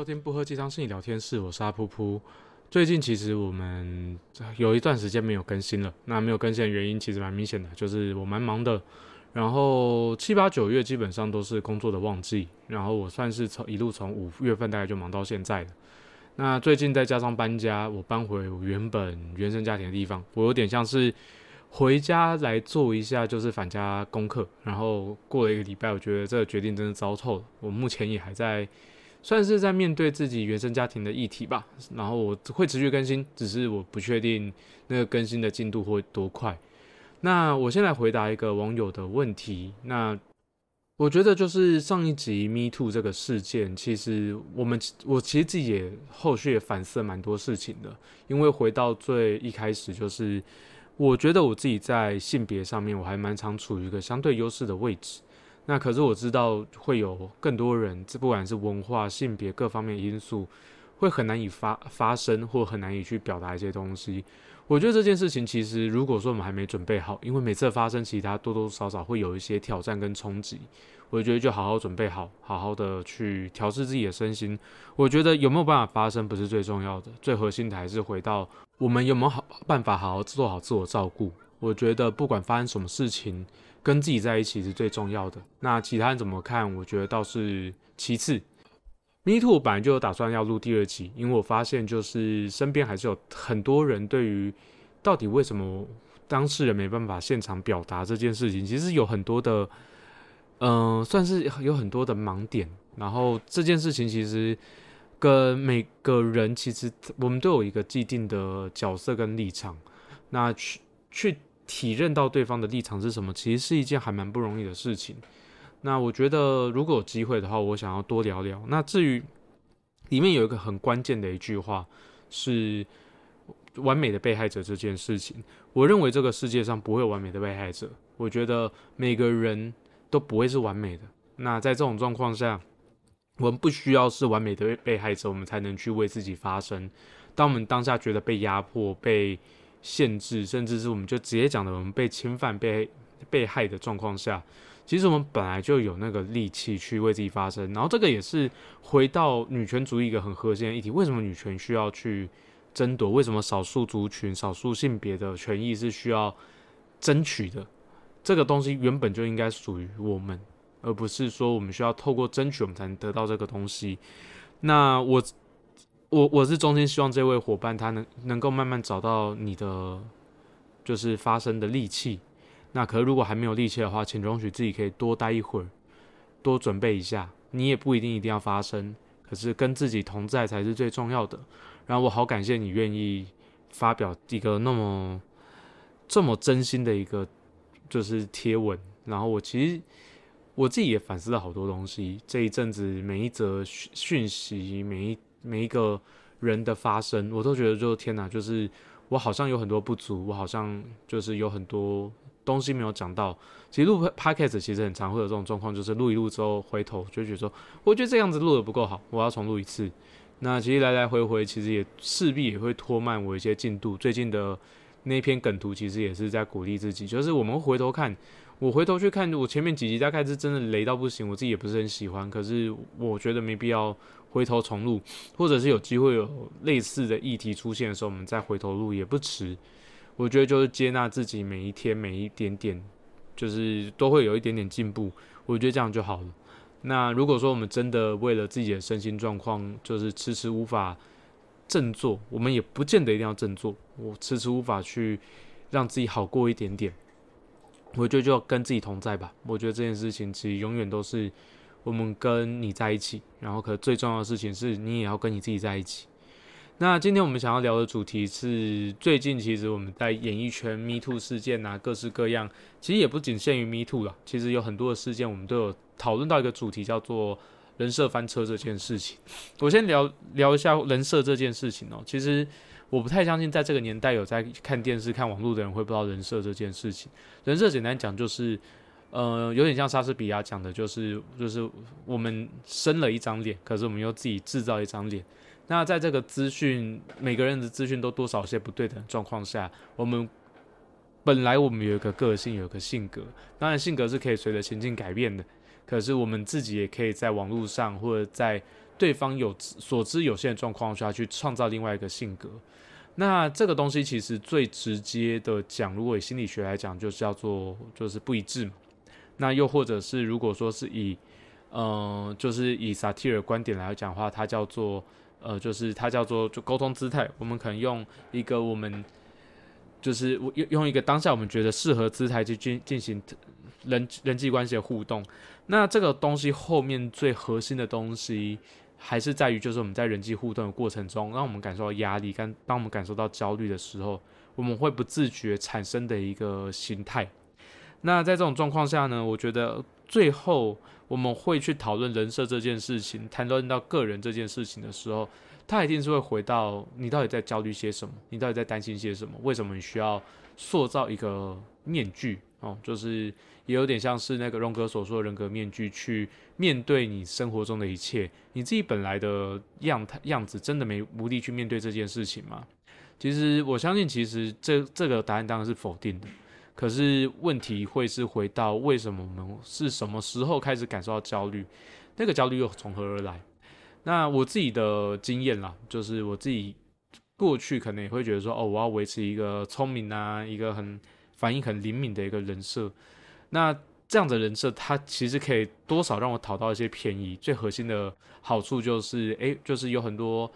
收听不喝鸡汤是你聊天室，我是阿噗噗。最近其实我们有一段时间没有更新了，那没有更新的原因其实蛮明显的，就是我蛮忙的。然后七八九月基本上都是工作的旺季，然后我算是从一路从五月份大概就忙到现在的。那最近再加上搬家，我搬回我原本原生家庭的地方，我有点像是回家来做一下就是返家功课。然后过了一个礼拜，我觉得这个决定真的糟透了。我目前也还在。算是在面对自己原生家庭的议题吧，然后我会持续更新，只是我不确定那个更新的进度会多快。那我先来回答一个网友的问题。那我觉得就是上一集 Me Too 这个事件，其实我们我其实自己也后续也反思蛮多事情的，因为回到最一开始，就是我觉得我自己在性别上面我还蛮常处于一个相对优势的位置。那可是我知道会有更多人，这不管是文化、性别各方面因素，会很难以发发生，或很难以去表达一些东西。我觉得这件事情其实，如果说我们还没准备好，因为每次发生，其他多多少少会有一些挑战跟冲击。我觉得就好好准备好，好好的去调试自己的身心。我觉得有没有办法发生不是最重要的，最核心的还是回到我们有没有好办法好好做好自我照顾。我觉得不管发生什么事情。跟自己在一起是最重要的。那其他人怎么看？我觉得倒是其次。Me Too 本来就有打算要录第二集，因为我发现就是身边还是有很多人对于到底为什么当事人没办法现场表达这件事情，其实有很多的，嗯，算是有很多的盲点。然后这件事情其实跟每个人其实我们都有一个既定的角色跟立场，那去去。体认到对方的立场是什么，其实是一件还蛮不容易的事情。那我觉得如果有机会的话，我想要多聊聊。那至于里面有一个很关键的一句话，是完美的被害者这件事情。我认为这个世界上不会有完美的被害者。我觉得每个人都不会是完美的。那在这种状况下，我们不需要是完美的被害者，我们才能去为自己发声。当我们当下觉得被压迫、被限制，甚至是我们就直接讲的，我们被侵犯、被被害的状况下，其实我们本来就有那个力气去为自己发声。然后这个也是回到女权主义一个很核心的议题：为什么女权需要去争夺？为什么少数族群、少数性别的权益是需要争取的？这个东西原本就应该属于我们，而不是说我们需要透过争取我们才能得到这个东西。那我。我我是衷心希望这位伙伴他能能够慢慢找到你的就是发声的力气。那可如果还没有力气的话，请容许自己可以多待一会儿，多准备一下。你也不一定一定要发声，可是跟自己同在才是最重要的。然后我好感谢你愿意发表一个那么这么真心的一个就是贴文。然后我其实我自己也反思了好多东西。这一阵子每一则讯讯息，每一每一个人的发声，我都觉得就天哪，就是我好像有很多不足，我好像就是有很多东西没有讲到。其实录 podcast 其实很常会有这种状况，就是录一录之后回头就觉得说，我觉得这样子录的不够好，我要重录一次。那其实来来回回，其实也势必也会拖慢我一些进度。最近的那篇梗图，其实也是在鼓励自己，就是我们回头看。我回头去看我前面几集，大概是真的雷到不行，我自己也不是很喜欢。可是我觉得没必要回头重录，或者是有机会有类似的议题出现的时候，我们再回头录也不迟。我觉得就是接纳自己每一天每一点点，就是都会有一点点进步。我觉得这样就好了。那如果说我们真的为了自己的身心状况，就是迟迟无法振作，我们也不见得一定要振作。我迟迟无法去让自己好过一点点。我觉得就要跟自己同在吧。我觉得这件事情其实永远都是我们跟你在一起，然后可最重要的事情是你也要跟你自己在一起。那今天我们想要聊的主题是最近其实我们在演艺圈 Me Too 事件啊，各式各样，其实也不仅限于 Me Too 了。其实有很多的事件我们都有讨论到一个主题，叫做人设翻车这件事情。我先聊聊一下人设这件事情哦。其实。我不太相信，在这个年代有在看电视、看网络的人会不知道人设这件事情。人设简单讲就是，呃，有点像莎士比亚讲的，就是就是我们生了一张脸，可是我们又自己制造一张脸。那在这个资讯，每个人的资讯都多少些不对等状况下，我们本来我们有一个个性，有一个性格，当然性格是可以随着情境改变的。可是我们自己也可以在网络上或者在对方有所知有限的状况下去创造另外一个性格。那这个东西其实最直接的讲，如果以心理学来讲，就是叫做就是不一致嘛。那又或者是如果说是以，嗯，就是以萨提尔观点来讲的话，它叫做呃，就是它叫做就沟通姿态。我们可能用一个我们就是用用一个当下我们觉得适合姿态去进进行人人际关系的互动。那这个东西后面最核心的东西。还是在于，就是我们在人际互动的过程中，让我们感受到压力，跟当我们感受到焦虑的时候，我们会不自觉产生的一个心态。那在这种状况下呢，我觉得最后我们会去讨论人设这件事情，谈论到个人这件事情的时候，他一定是会回到你到底在焦虑些什么，你到底在担心些什么，为什么你需要塑造一个面具哦，就是。也有点像是那个荣格所说的人格面具，去面对你生活中的一切。你自己本来的样态样子，真的没无力去面对这件事情吗？其实我相信，其实这这个答案当然是否定的。可是问题会是回到为什么我们是什么时候开始感受到焦虑？那个焦虑又从何而来？那我自己的经验啦，就是我自己过去可能也会觉得说，哦，我要维持一个聪明啊，一个很反应很灵敏的一个人设。那这样的人设，它其实可以多少让我讨到一些便宜。最核心的好处就是，诶，就是有很多，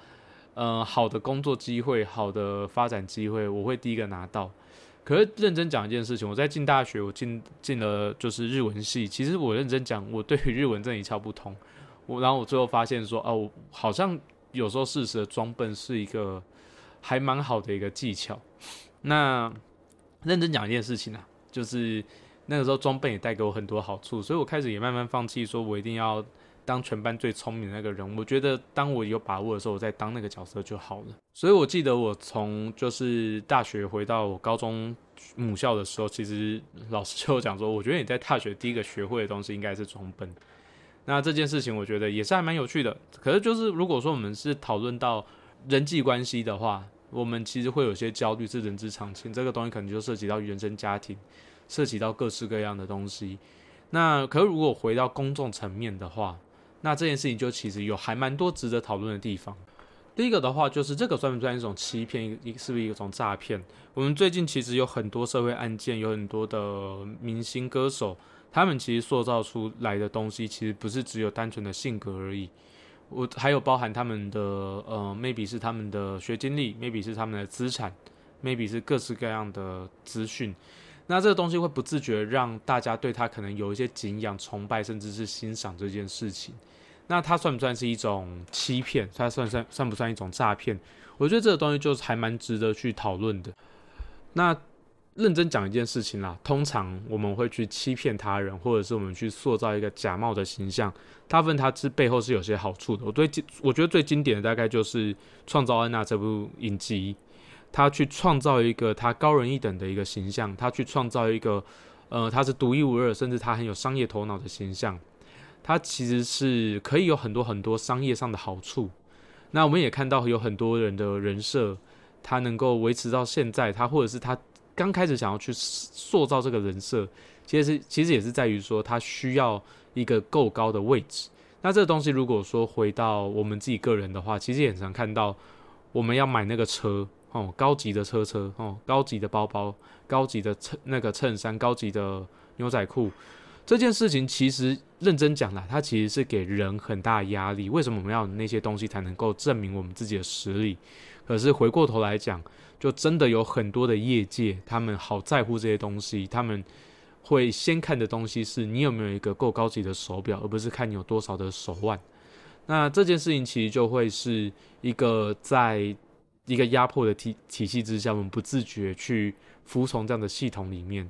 呃，好的工作机会、好的发展机会，我会第一个拿到。可是认真讲一件事情，我在进大学，我进进了就是日文系。其实我认真讲，我对日文真的一窍不通。我然后我最后发现说，哦，好像有时候事实的装笨是一个还蛮好的一个技巧。那认真讲一件事情啊，就是。那个时候装笨也带给我很多好处，所以我开始也慢慢放弃，说我一定要当全班最聪明的那个人。我觉得当我有把握的时候，我再当那个角色就好了。所以我记得我从就是大学回到我高中母校的时候，其实老师就讲说，我觉得你在大学第一个学会的东西应该是装笨。那这件事情我觉得也是还蛮有趣的。可是就是如果说我们是讨论到人际关系的话，我们其实会有些焦虑，是人之常情。这个东西可能就涉及到原生家庭。涉及到各式各样的东西，那可如果回到公众层面的话，那这件事情就其实有还蛮多值得讨论的地方。第一个的话，就是这个算不算一种欺骗？一是不是一种诈骗？我们最近其实有很多社会案件，有很多的明星歌手，他们其实塑造出来的东西，其实不是只有单纯的性格而已。我还有包含他们的呃，maybe 是他们的学经历，maybe 是他们的资产，maybe 是各式各样的资讯。那这个东西会不自觉让大家对他可能有一些敬仰、崇拜，甚至是欣赏这件事情。那它算不算是一种欺骗？它算算算不算一种诈骗？我觉得这个东西就是还蛮值得去讨论的。那认真讲一件事情啦，通常我们会去欺骗他人，或者是我们去塑造一个假冒的形象，大部分它是背后是有些好处的。我对我觉得最经典的大概就是《创造安娜》这部影集。他去创造一个他高人一等的一个形象，他去创造一个，呃，他是独一无二，甚至他很有商业头脑的形象。它其实是可以有很多很多商业上的好处。那我们也看到有很多人的人设，他能够维持到现在，他或者是他刚开始想要去塑造这个人设，其实其实也是在于说他需要一个够高的位置。那这个东西如果说回到我们自己个人的话，其实也很常看到我们要买那个车。哦，高级的车车哦，高级的包包，高级的衬那个衬衫，高级的牛仔裤，这件事情其实认真讲啦，它其实是给人很大压力。为什么我们要那些东西才能够证明我们自己的实力？可是回过头来讲，就真的有很多的业界，他们好在乎这些东西，他们会先看的东西是你有没有一个够高级的手表，而不是看你有多少的手腕。那这件事情其实就会是一个在。一个压迫的体体系之下，我们不自觉去服从这样的系统里面。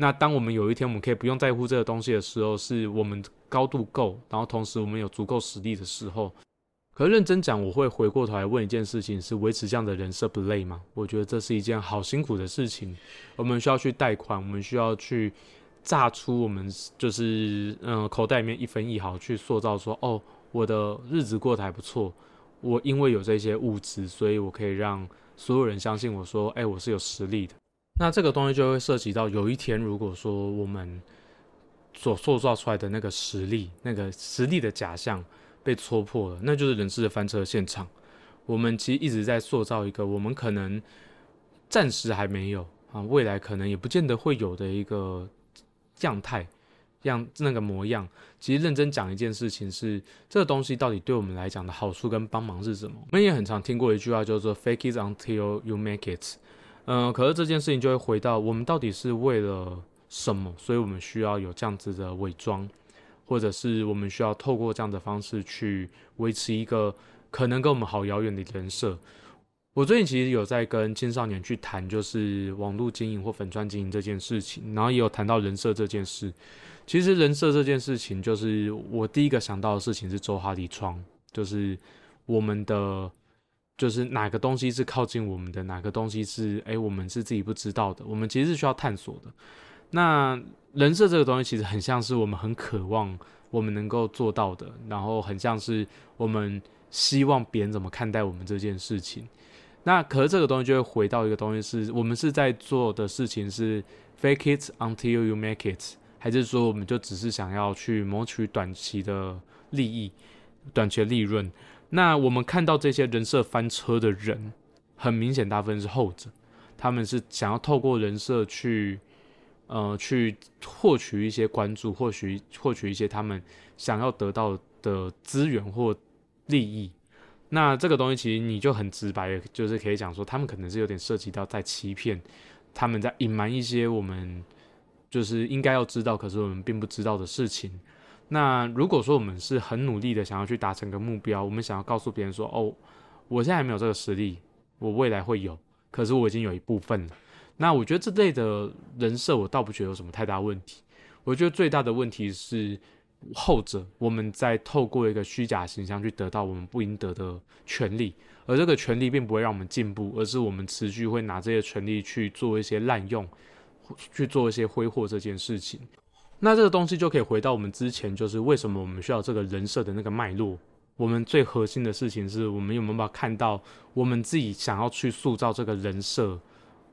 那当我们有一天我们可以不用在乎这个东西的时候，是我们高度够，然后同时我们有足够实力的时候。可认真讲，我会回过头来问一件事情：是维持这样的人设不累吗？我觉得这是一件好辛苦的事情。我们需要去贷款，我们需要去榨出我们就是嗯口袋里面一分一毫去塑造说哦，我的日子过得还不错。我因为有这些物质，所以我可以让所有人相信我说，哎，我是有实力的。那这个东西就会涉及到，有一天如果说我们所塑造出来的那个实力，那个实力的假象被戳破了，那就是人事的翻车现场。我们其实一直在塑造一个我们可能暂时还没有啊，未来可能也不见得会有的一个样态。样那个模样，其实认真讲一件事情是，这个东西到底对我们来讲的好处跟帮忙是什么？我们也很常听过一句话，叫做 “fake it until you make it”。嗯，可是这件事情就会回到我们到底是为了什么？所以我们需要有这样子的伪装，或者是我们需要透过这样的方式去维持一个可能跟我们好遥远的人设。我最近其实有在跟青少年去谈，就是网络经营或粉钻经营这件事情，然后也有谈到人设这件事。其实人设这件事情，就是我第一个想到的事情是周哈里窗，就是我们的，就是哪个东西是靠近我们的，哪个东西是哎我们是自己不知道的，我们其实是需要探索的。那人设这个东西，其实很像是我们很渴望我们能够做到的，然后很像是我们希望别人怎么看待我们这件事情。那可是这个东西就会回到一个东西，是我们是在做的事情是 fake it until you make it。还是说，我们就只是想要去谋取短期的利益、短期的利润？那我们看到这些人设翻车的人，很明显，大部分是后者。他们是想要透过人设去，呃，去获取一些关注，或许获取一些他们想要得到的资源或利益。那这个东西其实你就很直白，就是可以讲说，他们可能是有点涉及到在欺骗，他们在隐瞒一些我们。就是应该要知道，可是我们并不知道的事情。那如果说我们是很努力的想要去达成个目标，我们想要告诉别人说：“哦，我现在还没有这个实力，我未来会有，可是我已经有一部分了。”那我觉得这类的人设，我倒不觉得有什么太大问题。我觉得最大的问题是后者，我们在透过一个虚假形象去得到我们不应得的权利，而这个权利并不会让我们进步，而是我们持续会拿这些权利去做一些滥用。去做一些挥霍这件事情，那这个东西就可以回到我们之前，就是为什么我们需要这个人设的那个脉络。我们最核心的事情是我们有没有办法看到我们自己想要去塑造这个人设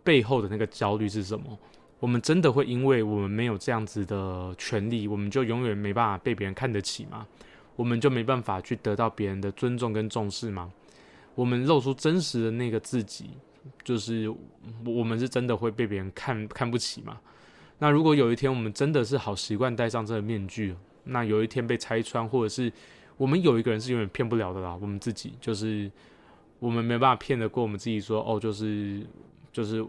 背后的那个焦虑是什么？我们真的会因为我们没有这样子的权利，我们就永远没办法被别人看得起吗？我们就没办法去得到别人的尊重跟重视吗？我们露出真实的那个自己。就是我们是真的会被别人看看不起吗？那如果有一天我们真的是好习惯戴上这个面具，那有一天被拆穿，或者是我们有一个人是永远骗不了的啦，我们自己就是我们没办法骗得过我们自己，说哦，就是就是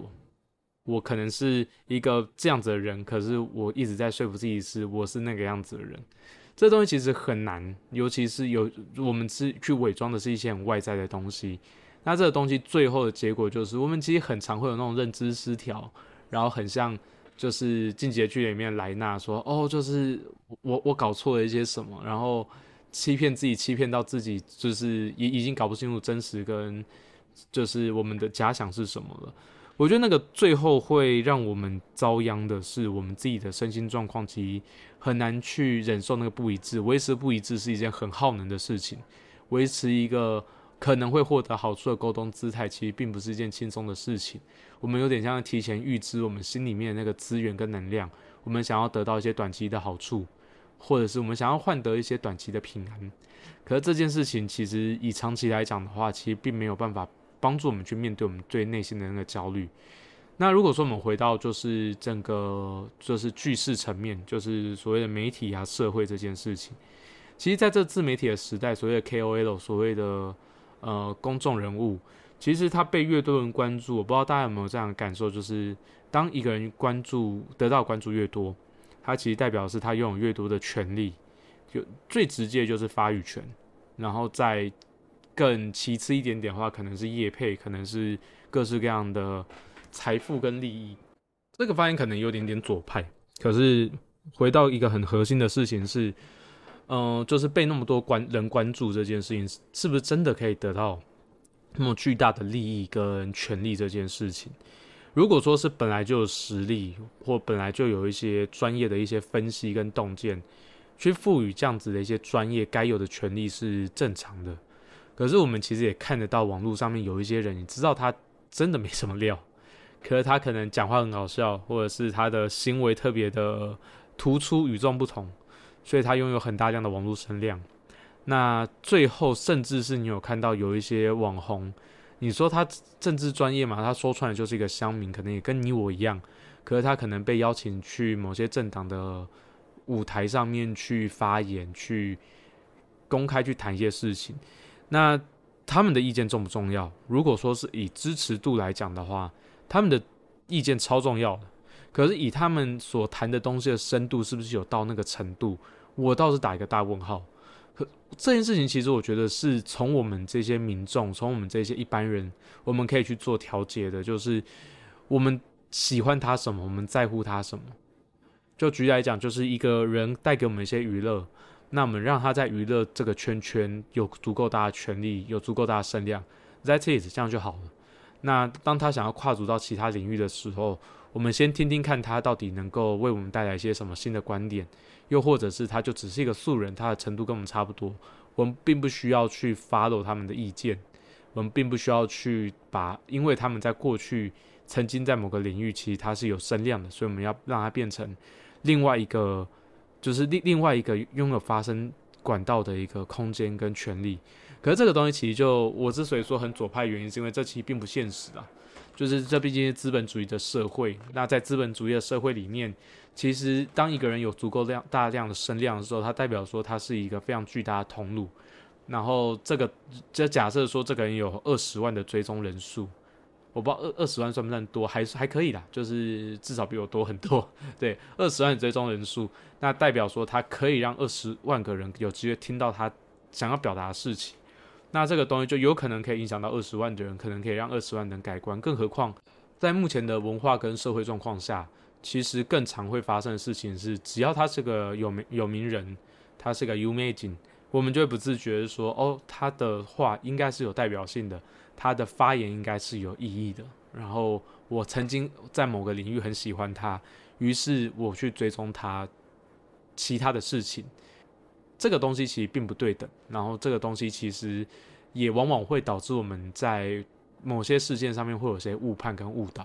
我可能是一个这样子的人，可是我一直在说服自己是我是那个样子的人，这东西其实很难，尤其是有我们是去伪装的是一些很外在的东西。那这个东西最后的结果就是，我们其实很常会有那种认知失调，然后很像就是进阶剧里面莱纳说，哦，就是我我搞错了一些什么，然后欺骗自己，欺骗到自己，就是已已经搞不清楚真实跟就是我们的假想是什么了。我觉得那个最后会让我们遭殃的是，我们自己的身心状况其实很难去忍受那个不一致，维持不一致是一件很耗能的事情，维持一个。可能会获得好处的沟通姿态，其实并不是一件轻松的事情。我们有点像提前预知我们心里面那个资源跟能量，我们想要得到一些短期的好处，或者是我们想要换得一些短期的平安。可是这件事情其实以长期来讲的话，其实并没有办法帮助我们去面对我们最内心的那个焦虑。那如果说我们回到就是整个就是句式层面，就是所谓的媒体啊、社会这件事情，其实在这自媒体的时代，所谓的 KOL，所谓的呃，公众人物，其实他被越多人关注，我不知道大家有没有这样的感受，就是当一个人关注得到关注越多，他其实代表是他拥有越多的权利，就最直接就是发语权，然后再更其次一点点的话，可能是业配，可能是各式各样的财富跟利益。这个发言可能有点点左派，可是回到一个很核心的事情是。嗯，就是被那么多关人关注这件事情，是不是真的可以得到那么巨大的利益跟权利？这件事情，如果说是本来就有实力，或本来就有一些专业的一些分析跟洞见，去赋予这样子的一些专业该有的权利是正常的。可是我们其实也看得到网络上面有一些人，你知道他真的没什么料，可是他可能讲话很搞笑，或者是他的行为特别的突出、与众不同。所以他拥有很大量的网络声量，那最后甚至是你有看到有一些网红，你说他政治专业嘛，他说出来就是一个乡民，可能也跟你我一样，可是他可能被邀请去某些政党的舞台上面去发言，去公开去谈一些事情。那他们的意见重不重要？如果说是以支持度来讲的话，他们的意见超重要的。可是以他们所谈的东西的深度，是不是有到那个程度？我倒是打一个大问号。可这件事情其实我觉得是从我们这些民众，从我们这些一般人，我们可以去做调节的，就是我们喜欢他什么，我们在乎他什么。就举例来讲，就是一个人带给我们一些娱乐，那我们让他在娱乐这个圈圈有足够大的权利，有足够大的声量，That it，这样就好了。那当他想要跨足到其他领域的时候，我们先听听看他到底能够为我们带来一些什么新的观点。又或者是他就只是一个素人，他的程度跟我们差不多，我们并不需要去 follow 他们的意见，我们并不需要去把，因为他们在过去曾经在某个领域，其实他是有声量的，所以我们要让他变成另外一个，就是另另外一个拥有发声管道的一个空间跟权利。可是这个东西其实就我之所以说很左派，原因是因为这其实并不现实啊，就是这毕竟是资本主义的社会，那在资本主义的社会里面。其实，当一个人有足够量大量的声量的时候，它代表说他是一个非常巨大的通路。然后，这个这假设说这个人有二十万的追踪人数，我不知道二二十万算不算多，还是还可以啦，就是至少比我多很多。对，二十万的追踪人数，那代表说他可以让二十万个人有机会听到他想要表达的事情。那这个东西就有可能可以影响到二十万的人，可能可以让二十万人改观。更何况，在目前的文化跟社会状况下。其实更常会发生的事情是，只要他是个有名有名人，他是个有名人，我们就会不自觉的说，哦，他的话应该是有代表性的，他的发言应该是有意义的。然后我曾经在某个领域很喜欢他，于是我去追踪他其他的事情。这个东西其实并不对等，然后这个东西其实也往往会导致我们在某些事件上面会有些误判跟误导。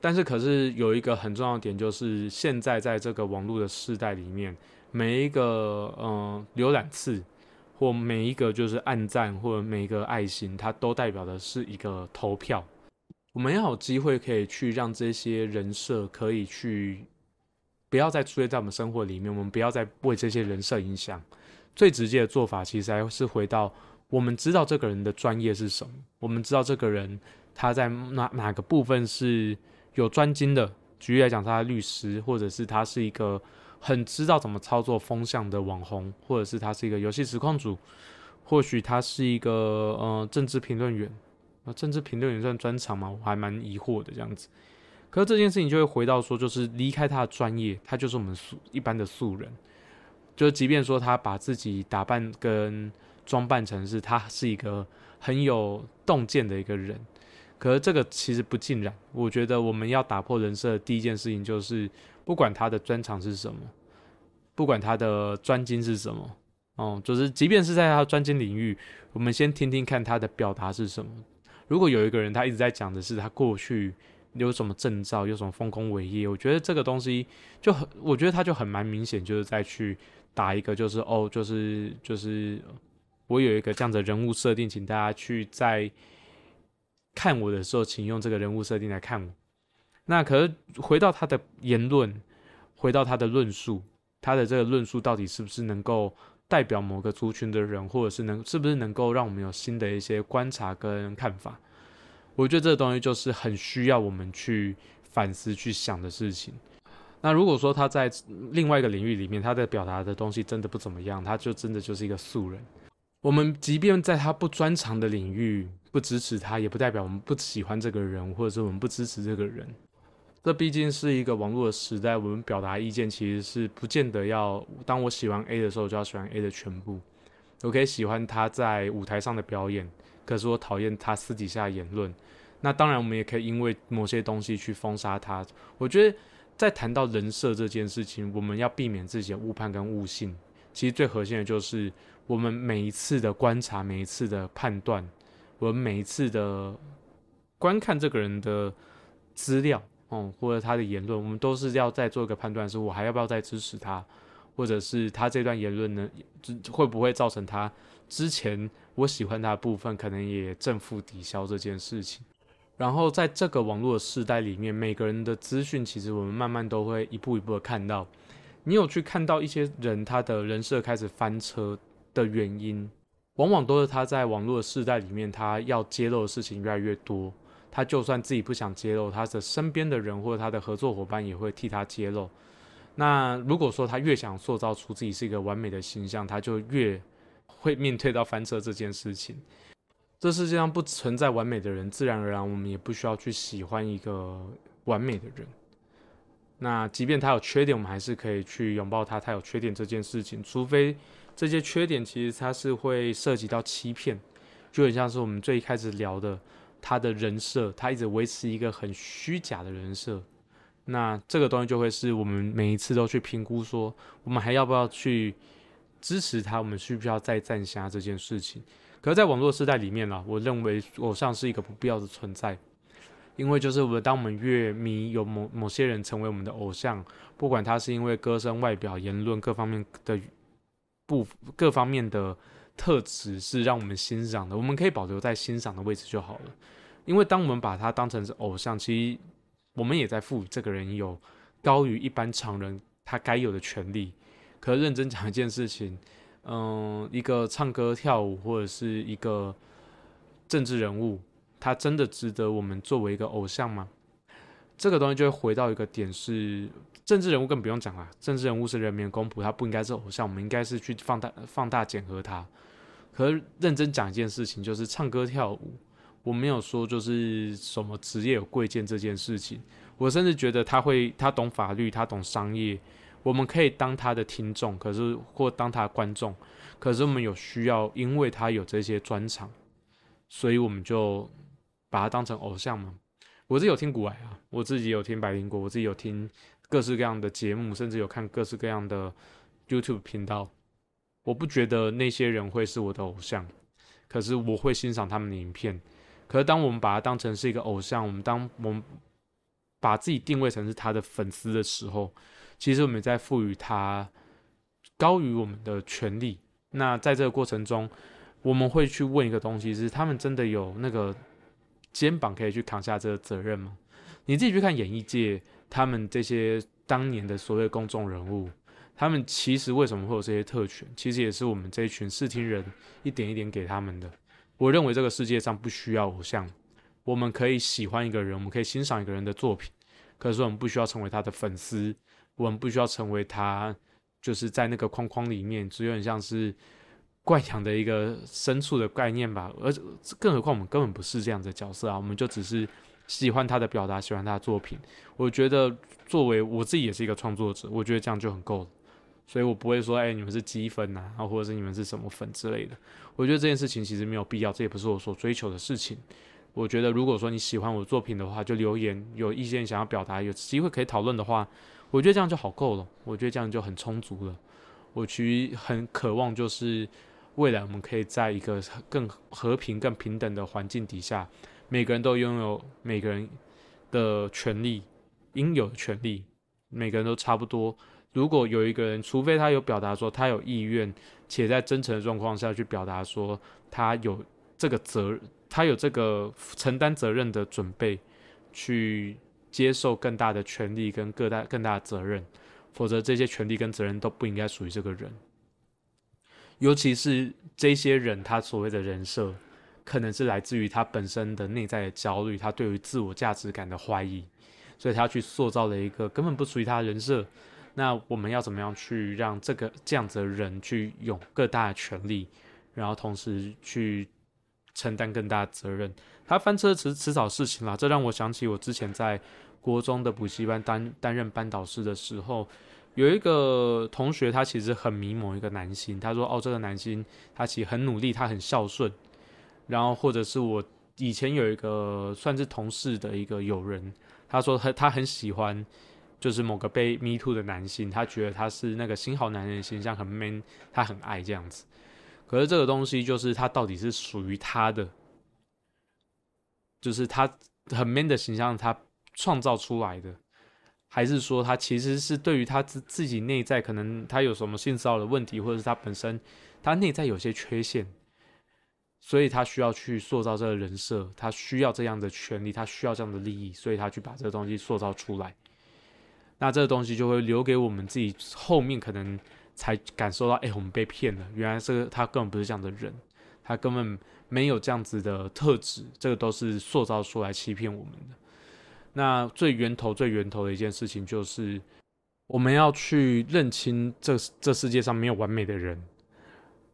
但是，可是有一个很重要的点，就是现在在这个网络的时代里面，每一个嗯浏览次，或每一个就是按赞，或者每一个爱心，它都代表的是一个投票。我们要有机会可以去让这些人设可以去不要再出现在我们生活里面，我们不要再为这些人设影响。最直接的做法，其实还是回到我们知道这个人的专业是什么，我们知道这个人他在哪哪个部分是。有专精的，举例来讲，他是律师，或者是他是一个很知道怎么操作风向的网红，或者是他是一个游戏实况主，或许他是一个呃政治评论员，那，政治评论员算专长吗？我还蛮疑惑的这样子。可是这件事情就会回到说，就是离开他的专业，他就是我们素一般的素人，就即便说他把自己打扮跟装扮成是他是一个很有洞见的一个人。可是这个其实不尽然，我觉得我们要打破人设的第一件事情就是，不管他的专长是什么，不管他的专精是什么，哦，就是即便是在他专精领域，我们先听听看他的表达是什么。如果有一个人他一直在讲的是他过去有什么证照，有什么丰功伟业，我觉得这个东西就很，我觉得他就很蛮明显，就是在去打一个就是哦，就是就是我有一个这样的人物设定，请大家去在。看我的时候，请用这个人物设定来看我。那可是回到他的言论，回到他的论述，他的这个论述到底是不是能够代表某个族群的人，或者是能是不是能够让我们有新的一些观察跟看法？我觉得这个东西就是很需要我们去反思、去想的事情。那如果说他在另外一个领域里面，他的表达的东西真的不怎么样，他就真的就是一个素人。我们即便在他不专长的领域不支持他，也不代表我们不喜欢这个人，或者是我们不支持这个人。这毕竟是一个网络的时代，我们表达意见其实是不见得要当我喜欢 A 的时候就要喜欢 A 的全部。我可以喜欢他在舞台上的表演，可是我讨厌他私底下言论。那当然，我们也可以因为某些东西去封杀他。我觉得在谈到人设这件事情，我们要避免自己的误判跟误信。其实最核心的就是。我们每一次的观察，每一次的判断，我们每一次的观看这个人的资料，哦，或者他的言论，我们都是要再做一个判断：是我还要不要再支持他？或者是他这段言论呢，会不会造成他之前我喜欢他的部分可能也正负抵消这件事情？然后在这个网络的时代里面，每个人的资讯其实我们慢慢都会一步一步的看到。你有去看到一些人他的人设开始翻车的原因，往往都是他在网络的时代里面，他要揭露的事情越来越多。他就算自己不想揭露，他的身边的人或者他的合作伙伴也会替他揭露。那如果说他越想塑造出自己是一个完美的形象，他就越会面对到翻车这件事情。这世界上不存在完美的人，自然而然我们也不需要去喜欢一个完美的人。那即便他有缺点，我们还是可以去拥抱他。他有缺点这件事情，除非这些缺点其实他是会涉及到欺骗，就很像是我们最开始聊的他的人设，他一直维持一个很虚假的人设。那这个东西就会是我们每一次都去评估，说我们还要不要去支持他，我们需不需要再站下这件事情。可是，在网络时代里面啦，我认为偶像是一个不必要的存在，因为就是我们当我们越迷有某某些人成为我们的偶像，不管他是因为歌声、外表、言论各方面的不各方面的特质是让我们欣赏的，我们可以保留在欣赏的位置就好了。因为当我们把他当成是偶像，其实我们也在赋予这个人有高于一般常人他该有的权利。可认真讲一件事情。嗯，一个唱歌跳舞或者是一个政治人物，他真的值得我们作为一个偶像吗？这个东西就会回到一个点，是政治人物更不用讲了。政治人物是人民公仆，他不应该是偶像，我们应该是去放大、放大、检核他。可是认真讲一件事情，就是唱歌跳舞，我没有说就是什么职业有贵贱这件事情。我甚至觉得他会，他懂法律，他懂商业。我们可以当他的听众，可是或当他的观众，可是我们有需要，因为他有这些专长，所以我们就把他当成偶像嘛。我自己有听古玩啊，我自己有听百灵果，我自己有听各式各样的节目，甚至有看各式各样的 YouTube 频道。我不觉得那些人会是我的偶像，可是我会欣赏他们的影片。可是当我们把他当成是一个偶像，我们当我们把自己定位成是他的粉丝的时候。其实我们在赋予他高于我们的权利。那在这个过程中，我们会去问一个东西：是他们真的有那个肩膀可以去扛下这个责任吗？你自己去看演艺界，他们这些当年的所谓公众人物，他们其实为什么会有这些特权？其实也是我们这一群视听人一点一点给他们的。我认为这个世界上不需要偶像，我们可以喜欢一个人，我们可以欣赏一个人的作品，可是我们不需要成为他的粉丝。我们不需要成为他，就是在那个框框里面，只有点像是怪养的一个牲畜的概念吧。而更何况我们根本不是这样的角色啊，我们就只是喜欢他的表达，喜欢他的作品。我觉得作为我自己也是一个创作者，我觉得这样就很够了。所以我不会说，哎，你们是积分呐，啊，或者是你们是什么粉之类的。我觉得这件事情其实没有必要，这也不是我所追求的事情。我觉得如果说你喜欢我的作品的话，就留言，有意见想要表达，有机会可以讨论的话。我觉得这样就好够了，我觉得这样就很充足了。我其实很渴望，就是未来我们可以在一个更和平、更平等的环境底下，每个人都拥有每个人的权利，应有的权利，每个人都差不多。如果有一个人，除非他有表达说他有意愿，且在真诚的状况下去表达说他有这个责任，他有这个承担责任的准备，去。接受更大的权利跟更大更大的责任，否则这些权利跟责任都不应该属于这个人。尤其是这些人，他所谓的人设，可能是来自于他本身的内在的焦虑，他对于自我价值感的怀疑，所以他去塑造了一个根本不属于他的人设。那我们要怎么样去让这个这样子的人去有更大的权利，然后同时去承担更大的责任？他翻车迟迟早事情啦，这让我想起我之前在国中的补习班担担任班导师的时候，有一个同学，他其实很迷某一个男星，他说：“哦，这个男星他其实很努力，他很孝顺。”然后或者是我以前有一个算是同事的一个友人，他说他他很喜欢就是某个被 me too 的男性，他觉得他是那个新好男人的形象很 man，他很爱这样子。可是这个东西就是他到底是属于他的。就是他很 man 的形象，他创造出来的，还是说他其实是对于他自自己内在可能他有什么性骚扰的问题，或者是他本身他内在有些缺陷，所以他需要去塑造这个人设，他需要这样的权利，他需要这样的利益，所以他去把这个东西塑造出来。那这个东西就会留给我们自己后面可能才感受到，哎，我们被骗了，原来这个他根本不是这样的人，他根本没有这样子的特质，这个都是塑造出来欺骗我们的。那最源头、最源头的一件事情就是，我们要去认清这这世界上没有完美的人，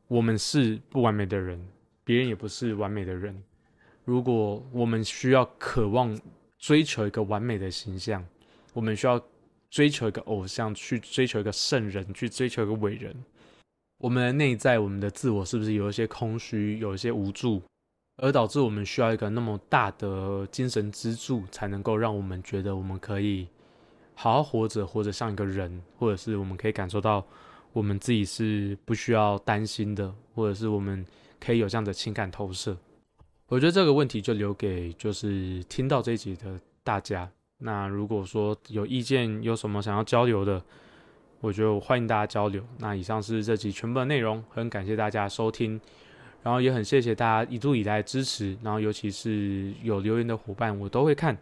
我们是不完美的人，别人也不是完美的人。如果我们需要渴望追求一个完美的形象，我们需要。追求一个偶像，去追求一个圣人，去追求一个伟人。我们的内在，我们的自我，是不是有一些空虚，有一些无助，而导致我们需要一个那么大的精神支柱，才能够让我们觉得我们可以好好活着，活着像一个人，或者是我们可以感受到我们自己是不需要担心的，或者是我们可以有这样的情感投射。我觉得这个问题就留给就是听到这一集的大家。那如果说有意见，有什么想要交流的，我就欢迎大家交流。那以上是这集全部的内容，很感谢大家收听，然后也很谢谢大家一路以来的支持，然后尤其是有留言的伙伴，我都会看。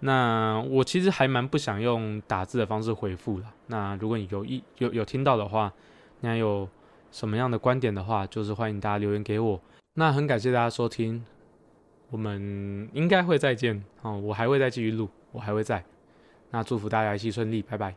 那我其实还蛮不想用打字的方式回复的。那如果你有意有有听到的话，你还有什么样的观点的话，就是欢迎大家留言给我。那很感谢大家收听，我们应该会再见哦，我还会再继续录。我还会在，那祝福大家一切顺利，拜拜。